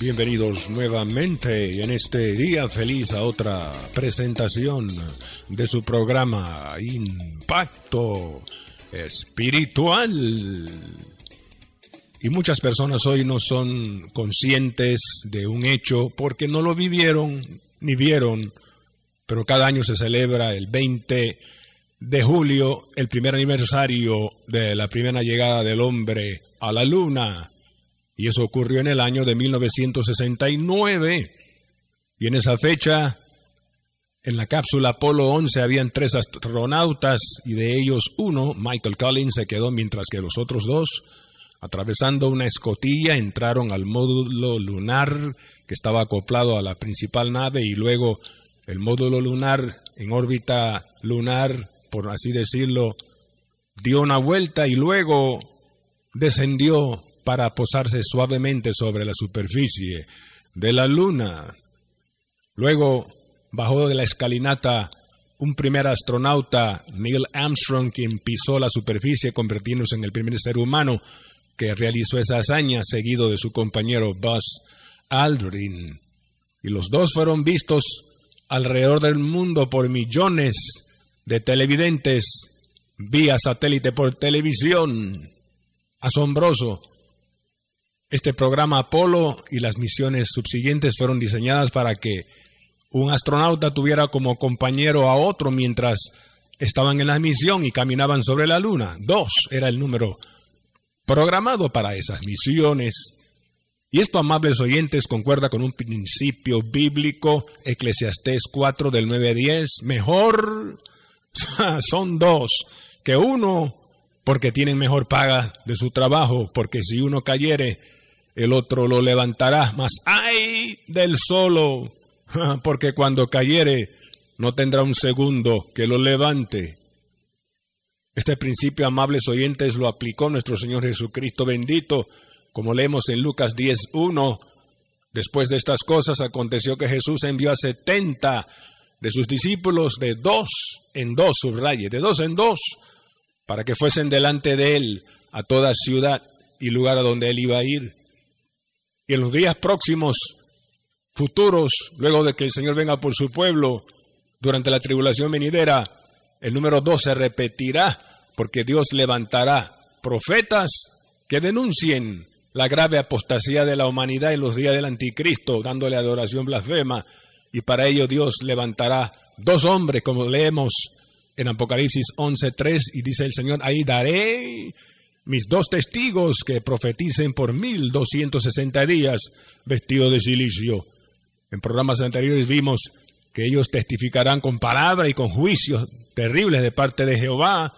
Bienvenidos nuevamente en este día feliz a otra presentación de su programa Impacto Espiritual. Y muchas personas hoy no son conscientes de un hecho porque no lo vivieron ni vieron, pero cada año se celebra el 20 de julio, el primer aniversario de la primera llegada del hombre a la Luna. Y eso ocurrió en el año de 1969. Y en esa fecha, en la cápsula Apolo 11 habían tres astronautas y de ellos uno, Michael Collins, se quedó mientras que los otros dos, atravesando una escotilla, entraron al módulo lunar que estaba acoplado a la principal nave y luego el módulo lunar en órbita lunar, por así decirlo, dio una vuelta y luego descendió para posarse suavemente sobre la superficie de la luna. Luego bajó de la escalinata un primer astronauta, Neil Armstrong, quien pisó la superficie convirtiéndose en el primer ser humano que realizó esa hazaña, seguido de su compañero Buzz Aldrin. Y los dos fueron vistos alrededor del mundo por millones de televidentes vía satélite por televisión asombroso. Este programa Apolo y las misiones subsiguientes fueron diseñadas para que un astronauta tuviera como compañero a otro mientras estaban en la misión y caminaban sobre la Luna. Dos era el número programado para esas misiones. Y esto, amables oyentes, concuerda con un principio bíblico, Eclesiastés 4 del 9 a 10. Mejor son dos que uno porque tienen mejor paga de su trabajo, porque si uno cayere, el otro lo levantará. Mas ay del solo, porque cuando cayere, no tendrá un segundo que lo levante. Este principio, amables oyentes, lo aplicó nuestro Señor Jesucristo bendito, como leemos en Lucas 10.1. Después de estas cosas aconteció que Jesús envió a setenta de sus discípulos de dos en dos, subraye, de dos en dos, para que fuesen delante de él a toda ciudad y lugar a donde él iba a ir. Y en los días próximos, futuros, luego de que el Señor venga por su pueblo, durante la tribulación venidera, el número dos se repetirá, porque Dios levantará profetas que denuncien la grave apostasía de la humanidad en los días del anticristo, dándole adoración blasfema, y para ello Dios levantará dos hombres, como leemos en Apocalipsis 11.3 y dice el Señor, ahí daré mis dos testigos que profeticen por 1260 días vestidos de silicio. En programas anteriores vimos que ellos testificarán con palabra y con juicios terribles de parte de Jehová,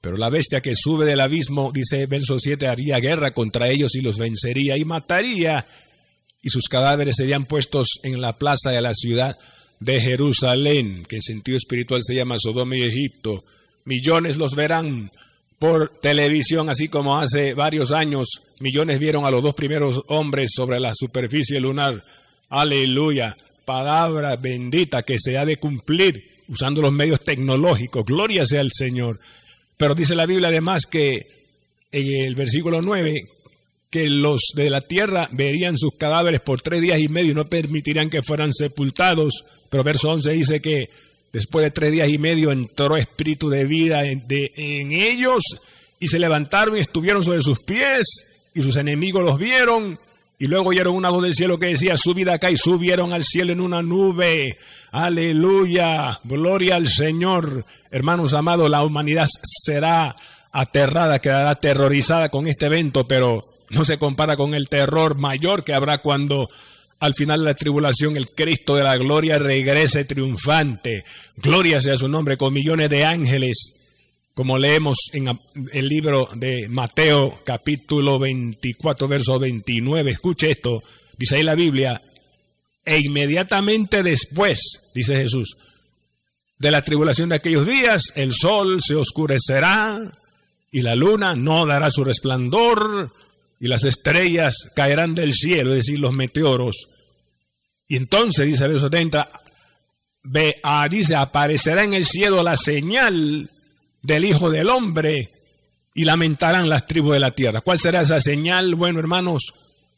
pero la bestia que sube del abismo, dice verso 7, haría guerra contra ellos y los vencería y mataría, y sus cadáveres serían puestos en la plaza de la ciudad de Jerusalén, que en sentido espiritual se llama Sodoma y Egipto. Millones los verán por televisión, así como hace varios años millones vieron a los dos primeros hombres sobre la superficie lunar. Aleluya, palabra bendita que se ha de cumplir usando los medios tecnológicos. Gloria sea al Señor. Pero dice la Biblia además que en el versículo 9 que los de la tierra verían sus cadáveres por tres días y medio y no permitirían que fueran sepultados pero verso 11 dice que después de tres días y medio entró espíritu de vida en, ellos y se levantaron y estuvieron sobre sus pies y sus enemigos los vieron y luego oyeron una voz del cielo que decía, subid acá y subieron al cielo en una nube. Aleluya, gloria al Señor. Hermanos amados, la humanidad será aterrada, quedará aterrorizada con este evento, pero no se compara con el terror mayor que habrá cuando al final de la tribulación el Cristo de la gloria regrese triunfante. Gloria sea su nombre con millones de ángeles como leemos en el libro de Mateo capítulo 24, verso 29. Escuche esto, dice ahí la Biblia, e inmediatamente después, dice Jesús, de la tribulación de aquellos días, el sol se oscurecerá y la luna no dará su resplandor y las estrellas caerán del cielo, es decir, los meteoros. Y entonces, dice el verso 70, ve, ah, dice, aparecerá en el cielo la señal del Hijo del Hombre y lamentarán las tribus de la tierra. ¿Cuál será esa señal? Bueno, hermanos,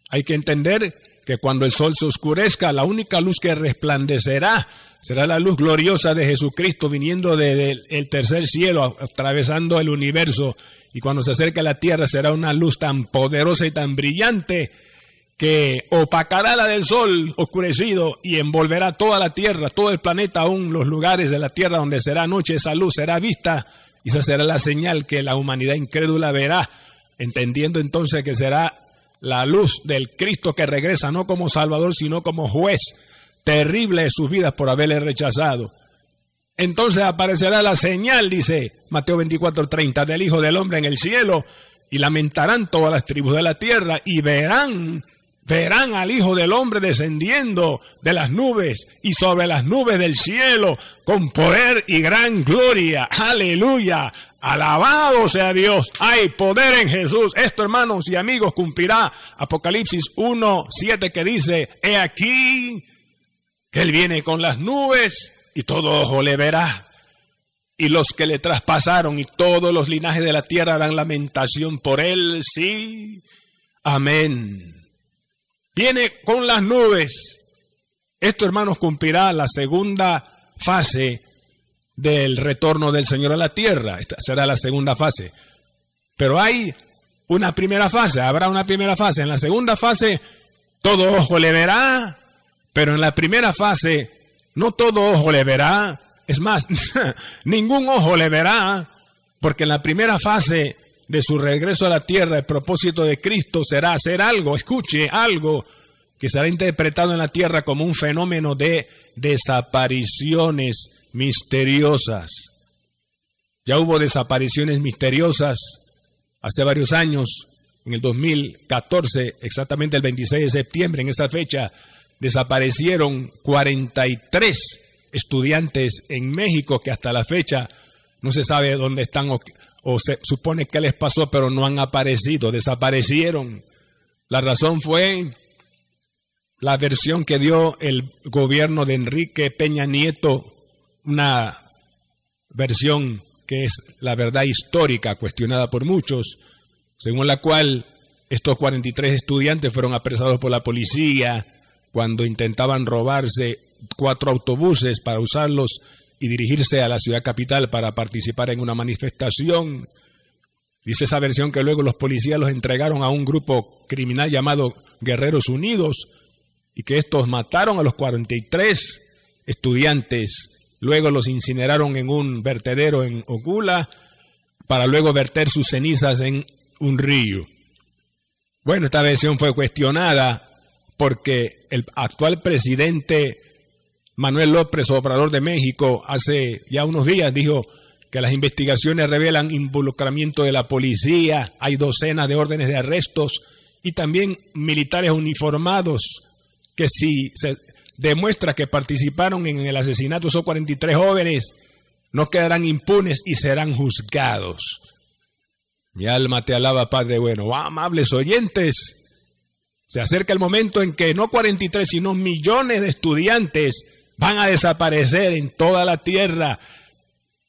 hay que entender que cuando el sol se oscurezca, la única luz que resplandecerá será la luz gloriosa de Jesucristo viniendo del tercer cielo, atravesando el universo. Y cuando se acerque a la tierra será una luz tan poderosa y tan brillante que opacará la del sol oscurecido y envolverá toda la tierra, todo el planeta, aún los lugares de la tierra donde será noche, esa luz será vista y esa será la señal que la humanidad incrédula verá, entendiendo entonces que será la luz del Cristo que regresa no como Salvador, sino como juez terrible de sus vidas por haberle rechazado. Entonces aparecerá la señal, dice Mateo 24:30, del Hijo del Hombre en el cielo, y lamentarán todas las tribus de la tierra y verán verán al Hijo del Hombre descendiendo de las nubes y sobre las nubes del cielo con poder y gran gloria. Aleluya. Alabado sea Dios. Hay poder en Jesús. Esto, hermanos y amigos, cumplirá Apocalipsis 1, 7 que dice, he aquí que Él viene con las nubes y todo ojo le verá. Y los que le traspasaron y todos los linajes de la tierra harán lamentación por Él. Sí. Amén viene con las nubes. Esto, hermanos, cumplirá la segunda fase del retorno del Señor a la tierra. Esta será la segunda fase. Pero hay una primera fase, habrá una primera fase. En la segunda fase, todo ojo le verá, pero en la primera fase, no todo ojo le verá. Es más, ningún ojo le verá, porque en la primera fase de su regreso a la tierra, el propósito de Cristo será hacer algo, escuche, algo que será interpretado en la tierra como un fenómeno de desapariciones misteriosas. Ya hubo desapariciones misteriosas hace varios años, en el 2014, exactamente el 26 de septiembre, en esa fecha, desaparecieron 43 estudiantes en México que hasta la fecha no se sabe dónde están o se supone que les pasó, pero no han aparecido, desaparecieron. La razón fue la versión que dio el gobierno de Enrique Peña Nieto, una versión que es la verdad histórica, cuestionada por muchos, según la cual estos 43 estudiantes fueron apresados por la policía cuando intentaban robarse cuatro autobuses para usarlos y dirigirse a la ciudad capital para participar en una manifestación. Dice esa versión que luego los policías los entregaron a un grupo criminal llamado Guerreros Unidos y que estos mataron a los 43 estudiantes, luego los incineraron en un vertedero en Ogula para luego verter sus cenizas en un río. Bueno, esta versión fue cuestionada porque el actual presidente Manuel López Obrador de México hace ya unos días dijo que las investigaciones revelan involucramiento de la policía, hay docenas de órdenes de arrestos y también militares uniformados que si se demuestra que participaron en el asesinato de esos 43 jóvenes, no quedarán impunes y serán juzgados. Mi alma te alaba, Padre bueno. amables oyentes, se acerca el momento en que no 43, sino millones de estudiantes van a desaparecer en toda la tierra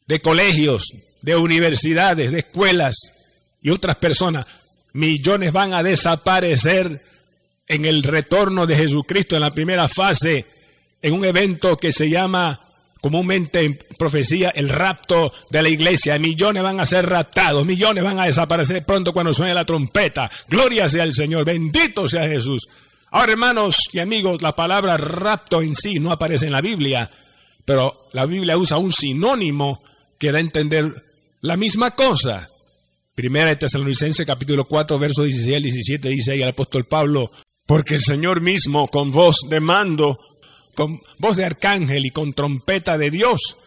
de colegios, de universidades, de escuelas y otras personas. Millones van a desaparecer en el retorno de Jesucristo en la primera fase, en un evento que se llama comúnmente en profecía el rapto de la iglesia. Millones van a ser raptados, millones van a desaparecer pronto cuando suene la trompeta. Gloria sea el Señor, bendito sea Jesús. Ahora, hermanos y amigos, la palabra rapto en sí no aparece en la Biblia, pero la Biblia usa un sinónimo que da a entender la misma cosa. Primera de Tesalonicenses capítulo 4, verso 16 al 17 dice ahí el apóstol Pablo, porque el Señor mismo con voz de mando, con voz de arcángel y con trompeta de Dios,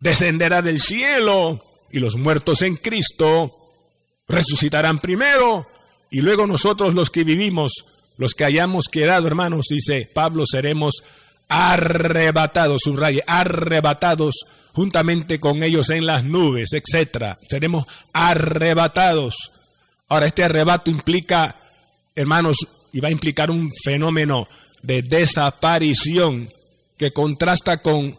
descenderá del cielo y los muertos en Cristo resucitarán primero y luego nosotros los que vivimos, los que hayamos quedado, hermanos, dice Pablo, seremos arrebatados, subraye, arrebatados juntamente con ellos en las nubes, etcétera. Seremos arrebatados. Ahora, este arrebato implica, hermanos, y va a implicar un fenómeno de desaparición que contrasta con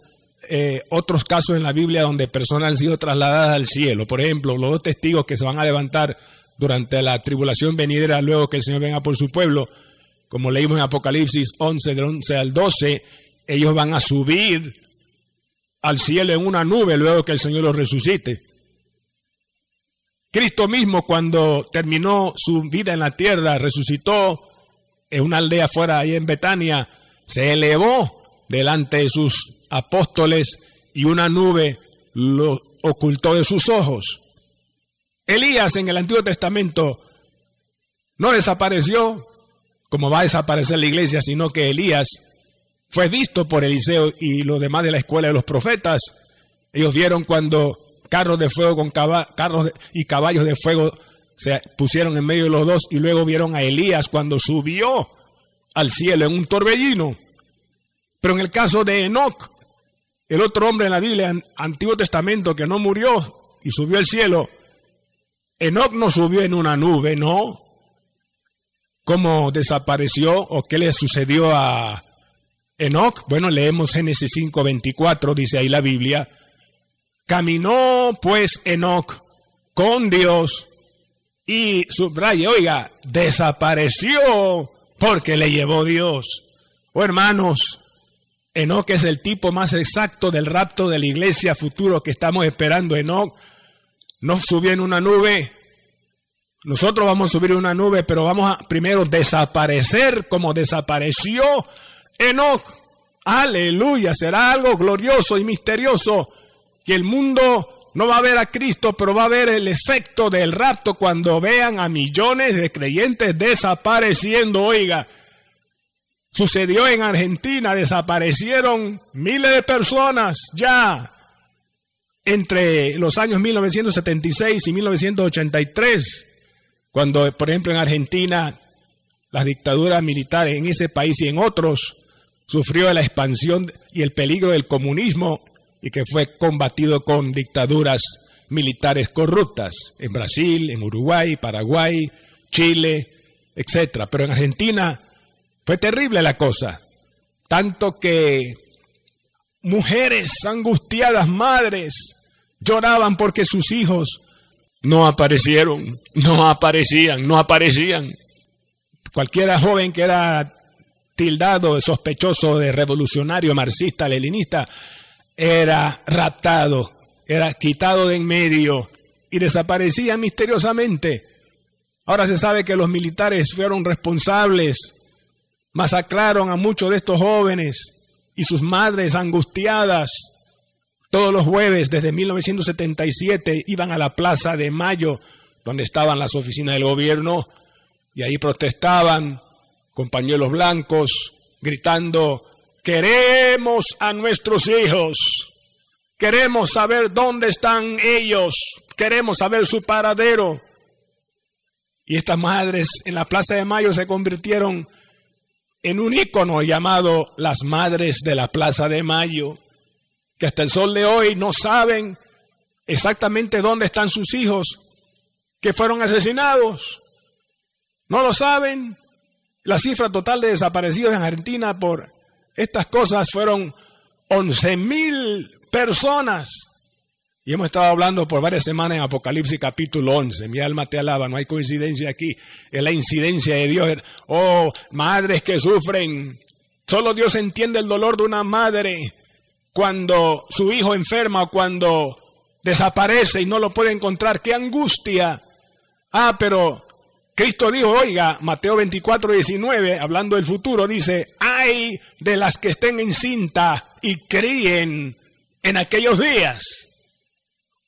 eh, otros casos en la Biblia donde personas han sido trasladadas al cielo. Por ejemplo, los dos testigos que se van a levantar durante la tribulación venidera luego que el Señor venga por su pueblo, como leímos en Apocalipsis 11, del 11 al 12, ellos van a subir al cielo en una nube luego que el Señor los resucite. Cristo mismo cuando terminó su vida en la tierra, resucitó en una aldea fuera ahí en Betania, se elevó delante de sus apóstoles y una nube lo ocultó de sus ojos. Elías en el Antiguo Testamento no desapareció como va a desaparecer la iglesia, sino que Elías fue visto por Eliseo y los demás de la escuela de los profetas. Ellos vieron cuando carros de fuego con carros y caballos de fuego se pusieron en medio de los dos y luego vieron a Elías cuando subió al cielo en un torbellino. Pero en el caso de Enoch, el otro hombre en la Biblia, en Antiguo Testamento, que no murió y subió al cielo, Enoch no subió en una nube, no. ¿Cómo desapareció o qué le sucedió a Enoch? Bueno, leemos Génesis 5:24, dice ahí la Biblia. Caminó pues Enoch con Dios y subraya, oiga, desapareció porque le llevó Dios. Oh hermanos, Enoch es el tipo más exacto del rapto de la iglesia futuro que estamos esperando. Enoch no subió en una nube. Nosotros vamos a subir en una nube, pero vamos a primero desaparecer como desapareció Enoch. Aleluya, será algo glorioso y misterioso que el mundo no va a ver a Cristo, pero va a ver el efecto del rapto cuando vean a millones de creyentes desapareciendo. Oiga, sucedió en Argentina, desaparecieron miles de personas ya entre los años 1976 y 1983, cuando, por ejemplo, en Argentina, las dictaduras militares en ese país y en otros sufrió la expansión y el peligro del comunismo y que fue combatido con dictaduras militares corruptas en Brasil, en Uruguay, Paraguay, Chile, etc. Pero en Argentina fue terrible la cosa, tanto que mujeres angustiadas, madres, Lloraban porque sus hijos no aparecieron, no aparecían, no aparecían. Cualquiera joven que era tildado, sospechoso de revolucionario, marxista, leninista, era raptado, era quitado de en medio y desaparecía misteriosamente. Ahora se sabe que los militares fueron responsables, masacraron a muchos de estos jóvenes y sus madres angustiadas todos los jueves desde 1977 iban a la Plaza de Mayo, donde estaban las oficinas del gobierno, y ahí protestaban con pañuelos blancos, gritando, queremos a nuestros hijos, queremos saber dónde están ellos, queremos saber su paradero. Y estas madres en la Plaza de Mayo se convirtieron en un ícono llamado las Madres de la Plaza de Mayo que hasta el sol de hoy no saben exactamente dónde están sus hijos que fueron asesinados. No lo saben. La cifra total de desaparecidos en Argentina por estas cosas fueron 11 mil personas. Y hemos estado hablando por varias semanas en Apocalipsis capítulo 11. Mi alma te alaba, no hay coincidencia aquí. Es la incidencia de Dios. Oh, madres que sufren. Solo Dios entiende el dolor de una madre cuando su hijo enferma o cuando desaparece y no lo puede encontrar. ¡Qué angustia! Ah, pero Cristo dijo, oiga, Mateo 24, 19, hablando del futuro, dice, hay de las que estén en cinta y críen en aquellos días.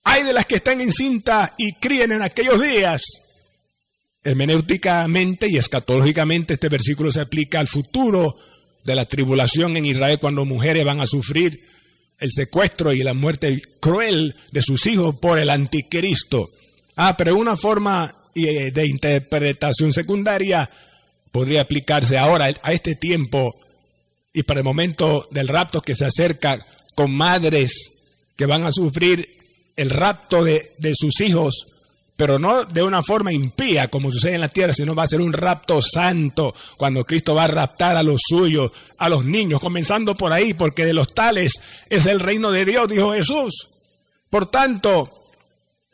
Hay de las que estén en cinta y críen en aquellos días. Hermenéuticamente y escatológicamente este versículo se aplica al futuro de la tribulación en Israel cuando mujeres van a sufrir el secuestro y la muerte cruel de sus hijos por el anticristo. Ah, pero una forma eh, de interpretación secundaria podría aplicarse ahora a este tiempo y para el momento del rapto que se acerca con madres que van a sufrir el rapto de, de sus hijos pero no de una forma impía como sucede en la tierra, sino va a ser un rapto santo cuando Cristo va a raptar a los suyos, a los niños, comenzando por ahí, porque de los tales es el reino de Dios, dijo Jesús. Por tanto,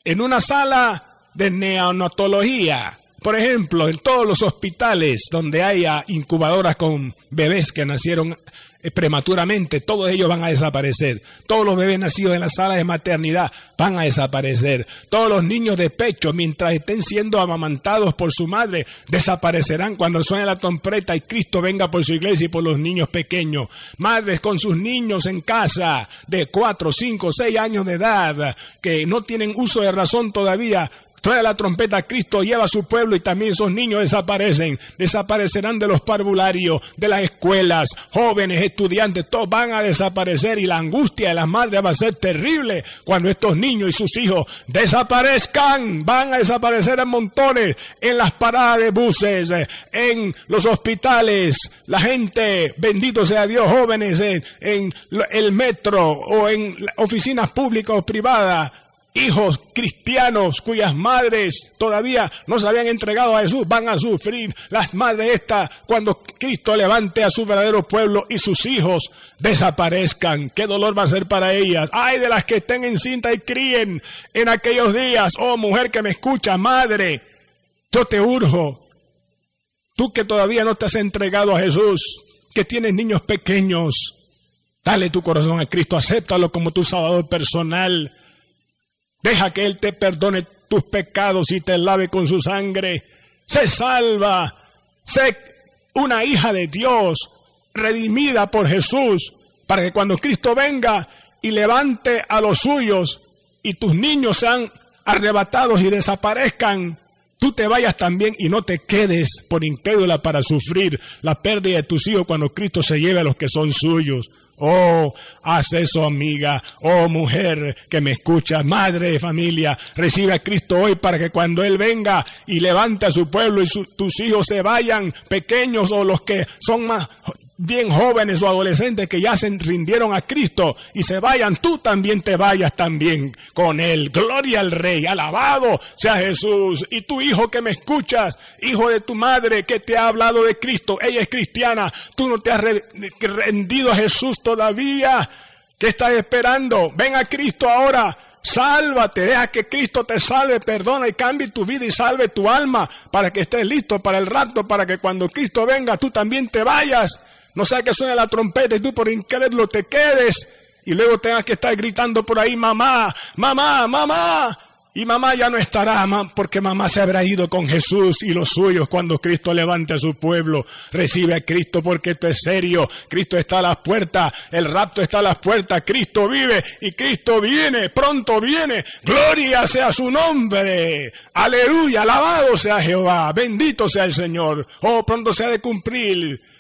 en una sala de neonatología, por ejemplo, en todos los hospitales donde haya incubadoras con bebés que nacieron eh, prematuramente, todos ellos van a desaparecer. Todos los bebés nacidos en la sala de maternidad van a desaparecer. Todos los niños de pecho, mientras estén siendo amamantados por su madre, desaparecerán cuando suene la trompeta y Cristo venga por su iglesia y por los niños pequeños. Madres con sus niños en casa de 4, 5, 6 años de edad, que no tienen uso de razón todavía, Trae la trompeta, Cristo lleva a su pueblo y también esos niños desaparecen. Desaparecerán de los parvularios, de las escuelas, jóvenes, estudiantes, todos van a desaparecer y la angustia de las madres va a ser terrible cuando estos niños y sus hijos desaparezcan. Van a desaparecer en montones en las paradas de buses, en los hospitales, la gente, bendito sea Dios, jóvenes en, en el metro o en oficinas públicas o privadas hijos cristianos cuyas madres todavía no se habían entregado a Jesús van a sufrir las madres estas cuando Cristo levante a su verdadero pueblo y sus hijos desaparezcan. ¿Qué dolor va a ser para ellas? Ay de las que estén en cinta y críen en aquellos días. Oh mujer que me escucha, madre, yo te urjo. Tú que todavía no te has entregado a Jesús, que tienes niños pequeños, dale tu corazón a Cristo, acéptalo como tu salvador personal Deja que Él te perdone tus pecados y te lave con su sangre. Se salva. Sé una hija de Dios, redimida por Jesús, para que cuando Cristo venga y levante a los suyos y tus niños sean arrebatados y desaparezcan, tú te vayas también y no te quedes por incrédula para sufrir la pérdida de tus hijos cuando Cristo se lleve a los que son suyos. Oh, haz eso, amiga. Oh, mujer que me escucha, madre de familia, recibe a Cristo hoy para que cuando Él venga y levante a su pueblo y tus hijos se vayan, pequeños o los que son más bien jóvenes o adolescentes que ya se rindieron a Cristo y se vayan, tú también te vayas también con Él. Gloria al Rey, alabado sea Jesús. Y tu hijo que me escuchas, hijo de tu madre que te ha hablado de Cristo, ella es cristiana, tú no te has rendido a Jesús todavía. ¿Qué estás esperando? Ven a Cristo ahora. Sálvate, deja que Cristo te salve, perdona y cambie tu vida y salve tu alma para que estés listo para el rato, para que cuando Cristo venga tú también te vayas no sea que suene la trompeta y tú por incrédulo te quedes y luego tengas que estar gritando por ahí, mamá, mamá, mamá. Y mamá ya no estará, porque mamá se habrá ido con Jesús y los suyos cuando Cristo levante a su pueblo. Recibe a Cristo porque esto es serio. Cristo está a las puertas, el rapto está a las puertas. Cristo vive y Cristo viene, pronto viene. Gloria sea su nombre. Aleluya, alabado sea Jehová, bendito sea el Señor. Oh, pronto se ha de cumplir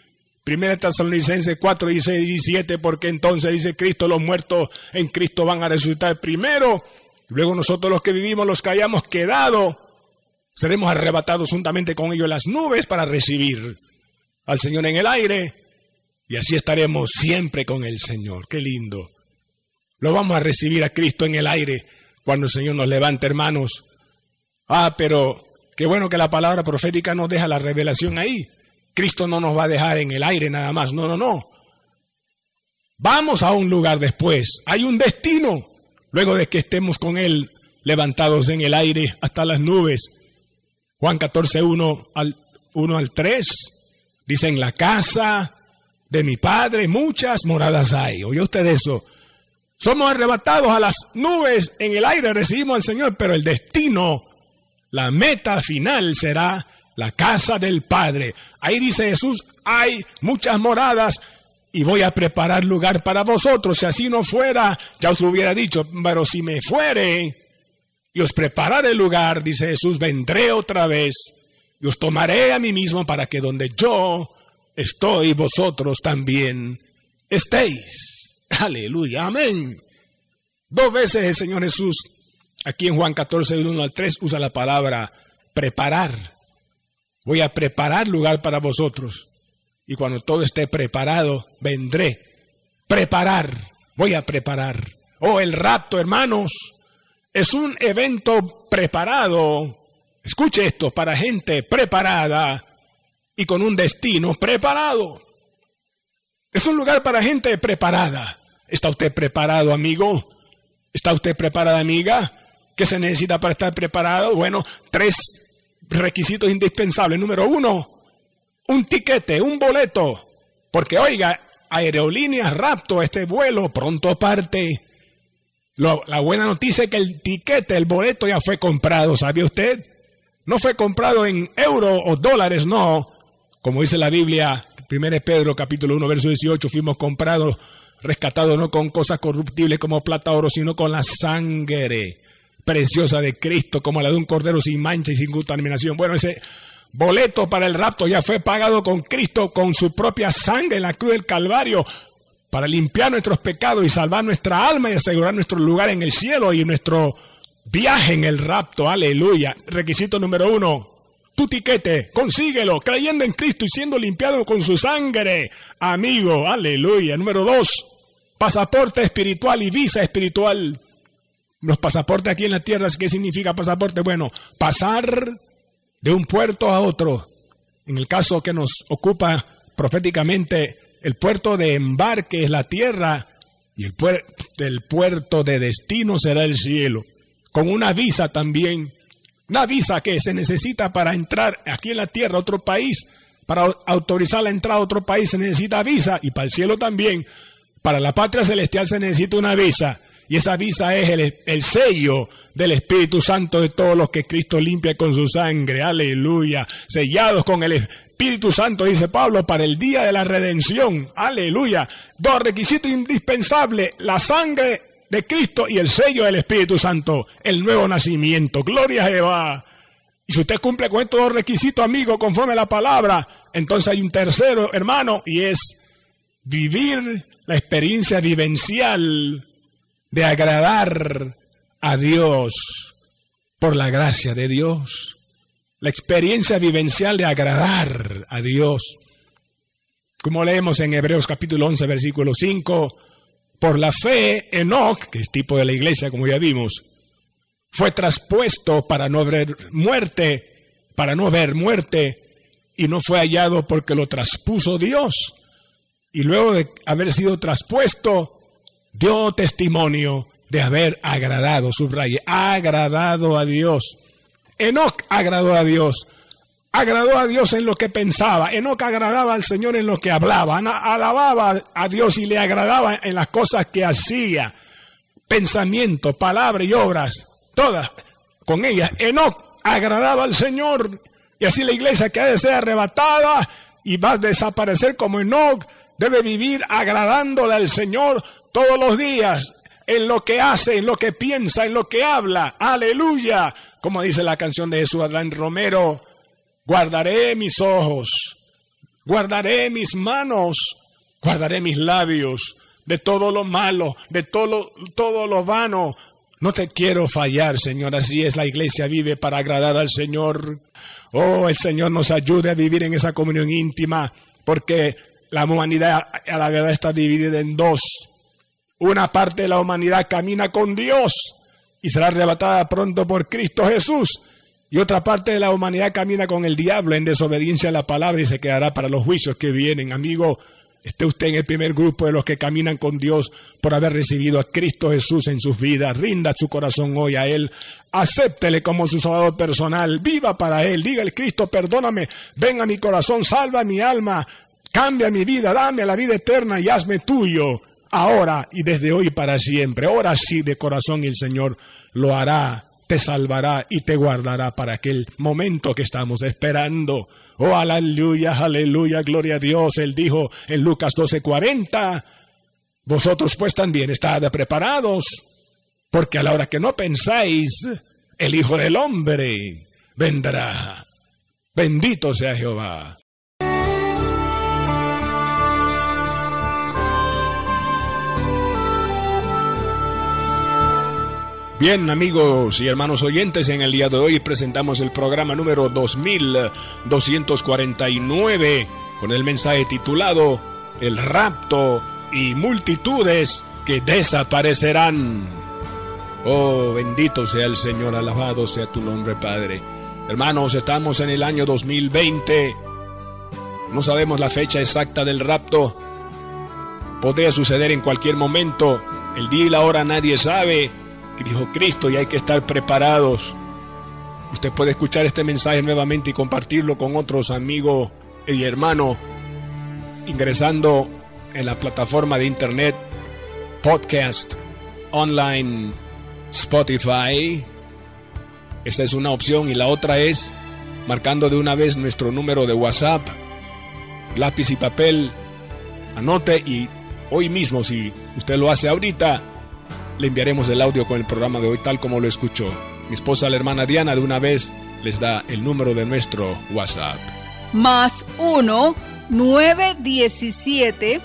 Primera Tesalonicenses 4, 16 y 17, porque entonces dice Cristo, los muertos en Cristo van a resucitar primero, luego nosotros los que vivimos, los que hayamos quedado, seremos arrebatados juntamente con ellos las nubes para recibir al Señor en el aire, y así estaremos siempre con el Señor. Qué lindo. Lo vamos a recibir a Cristo en el aire cuando el Señor nos levante, hermanos. Ah, pero qué bueno que la palabra profética nos deja la revelación ahí. Cristo no nos va a dejar en el aire nada más. No, no, no. Vamos a un lugar después. Hay un destino. Luego de que estemos con Él levantados en el aire hasta las nubes. Juan 14, 1 al, 1 al 3. Dice, en la casa de mi Padre muchas moradas hay. ¿Oye usted eso? Somos arrebatados a las nubes en el aire, recibimos al Señor, pero el destino, la meta final será la casa del Padre. Ahí dice Jesús, hay muchas moradas y voy a preparar lugar para vosotros. Si así no fuera, ya os lo hubiera dicho, pero si me fuere y os prepararé lugar, dice Jesús, vendré otra vez y os tomaré a mí mismo para que donde yo estoy, vosotros también estéis. Aleluya, amén. Dos veces el Señor Jesús, aquí en Juan 14, 1 al 3, usa la palabra preparar. Voy a preparar lugar para vosotros. Y cuando todo esté preparado, vendré. Preparar. Voy a preparar. Oh, el rapto, hermanos, es un evento preparado. Escuche esto, para gente preparada y con un destino preparado. Es un lugar para gente preparada. ¿Está usted preparado, amigo? ¿Está usted preparada, amiga? ¿Qué se necesita para estar preparado? Bueno, tres requisitos indispensables. Número uno, un tiquete, un boleto. Porque oiga, aerolíneas rapto, este vuelo pronto parte. la buena noticia es que el tiquete, el boleto ya fue comprado, ¿sabía usted? No fue comprado en euros o dólares, no. Como dice la Biblia, 1 Pedro capítulo 1, verso 18, fuimos comprados, rescatados no con cosas corruptibles como plata oro, sino con la sangre preciosa de Cristo, como la de un cordero sin mancha y sin contaminación. Bueno, ese boleto para el rapto ya fue pagado con Cristo, con su propia sangre en la cruz del Calvario, para limpiar nuestros pecados y salvar nuestra alma y asegurar nuestro lugar en el cielo y nuestro viaje en el rapto. Aleluya. Requisito número uno. Tu tiquete, consíguelo, creyendo en Cristo y siendo limpiado con su sangre. Amigo, aleluya. Número dos, pasaporte espiritual y visa espiritual. Los pasaportes aquí en la tierra, ¿qué significa pasaporte? Bueno, pasar de un puerto a otro. En el caso que nos ocupa proféticamente, el puerto de embarque es la tierra y el, el puerto de destino será el cielo. Con una visa también. Una visa que se necesita para entrar aquí en la tierra a otro país. Para autorizar la entrada a otro país se necesita visa y para el cielo también. Para la patria celestial se necesita una visa. Y esa visa es el, sello del Espíritu Santo de todos los que Cristo limpia con su sangre. Aleluya. Sellados con el Espíritu Santo, dice Pablo, para el día de la redención. Aleluya. Dos requisitos indispensables. La sangre de Cristo y el sello del Espíritu Santo. El nuevo nacimiento. Gloria a Jehová. Y si usted cumple con estos dos requisitos, amigo, conforme a la palabra, entonces hay un tercero, hermano, y es vivir la experiencia vivencial de agradar a Dios por la gracia de Dios. La experiencia vivencial de agradar a Dios. Como leemos en Hebreos capítulo 11, versículo 5, por la fe, Enoch, que es tipo de la iglesia, como ya vimos, fue traspuesto para no ver muerte, para no ver muerte, y no fue hallado porque lo traspuso Dios. Y luego de haber sido traspuesto, dio testimonio de haber agradado, subraye, agradado a Dios. Enoch agradó a Dios. Agradó a Dios en lo que pensaba. Enoch agradaba al Señor en lo que hablaba. Alababa a Dios y le agradaba en las cosas que hacía. Pensamiento, palabra y obras. Todas con ellas. Enoch agradaba al Señor. Y así la iglesia que ha de ser arrebatada y va a desaparecer como Enoch debe vivir agradándole al Señor todos los días, en lo que hace, en lo que piensa, en lo que habla. Aleluya. Como dice la canción de Jesús Adán Romero, guardaré mis ojos, guardaré mis manos, guardaré mis labios de todo lo malo, de todo, todo lo vano. No te quiero fallar, Señor. Así es, la iglesia vive para agradar al Señor. Oh, el Señor nos ayude a vivir en esa comunión íntima, porque la humanidad a la verdad está dividida en dos. Una parte de la humanidad camina con Dios y será arrebatada pronto por Cristo Jesús. Y otra parte de la humanidad camina con el diablo en desobediencia a la palabra y se quedará para los juicios que vienen. Amigo, esté usted en el primer grupo de los que caminan con Dios por haber recibido a Cristo Jesús en sus vidas. Rinda su corazón hoy a Él. Acéptele como su salvador personal. Viva para Él. Diga el Cristo, perdóname. Ven a mi corazón, salva mi alma. Cambia mi vida, dame la vida eterna y hazme tuyo, ahora y desde hoy para siempre. Ahora sí, de corazón el Señor lo hará, te salvará y te guardará para aquel momento que estamos esperando. Oh, aleluya, aleluya, gloria a Dios. Él dijo en Lucas 12:40, vosotros pues también estad preparados, porque a la hora que no pensáis, el Hijo del Hombre vendrá. Bendito sea Jehová. Bien, amigos y hermanos oyentes, en el día de hoy presentamos el programa número 2249 con el mensaje titulado El rapto y multitudes que desaparecerán. Oh, bendito sea el Señor, alabado sea tu nombre, Padre. Hermanos, estamos en el año 2020. No sabemos la fecha exacta del rapto. Podría suceder en cualquier momento. El día y la hora nadie sabe dijo Cristo y hay que estar preparados. Usted puede escuchar este mensaje nuevamente y compartirlo con otros amigos y hermanos ingresando en la plataforma de internet podcast online Spotify. Esta es una opción y la otra es marcando de una vez nuestro número de WhatsApp, lápiz y papel. Anote y hoy mismo, si usted lo hace ahorita, le enviaremos el audio con el programa de hoy tal como lo escuchó. Mi esposa, la hermana Diana, de una vez les da el número de nuestro WhatsApp. Más 1 917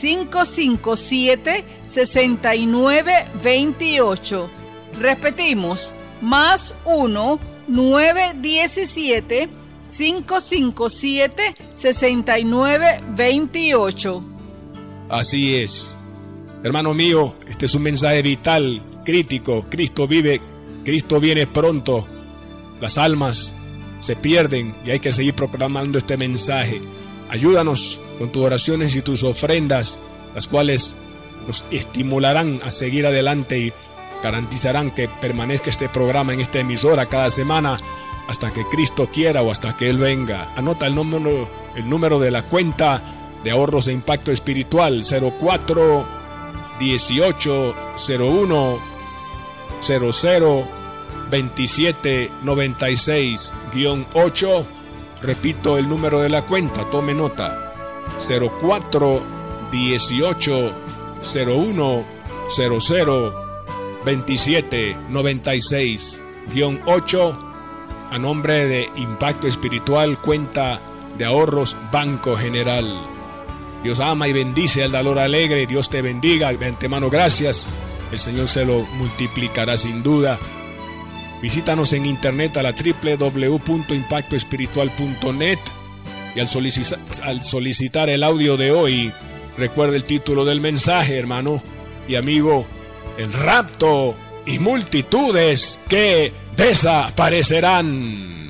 557 6928. Repetimos, más 1 917 557 6928. Así es. Hermano mío, este es un mensaje vital, crítico. Cristo vive, Cristo viene pronto. Las almas se pierden y hay que seguir proclamando este mensaje. Ayúdanos con tus oraciones y tus ofrendas, las cuales nos estimularán a seguir adelante y garantizarán que permanezca este programa en esta emisora cada semana hasta que Cristo quiera o hasta que Él venga. Anota el número, el número de la cuenta de ahorros de impacto espiritual 04 1801 00 27 96 8 repito el número de la cuenta tome nota. 04 18 01 00 27 96 8 a nombre de Impacto Espiritual cuenta de ahorros Banco General Dios ama y bendice al dador alegre. Dios te bendiga. De antemano, gracias. El Señor se lo multiplicará sin duda. Visítanos en internet a la www.impactoespiritual.net y al al solicitar el audio de hoy, recuerda el título del mensaje, hermano y amigo, el rapto y multitudes que desaparecerán.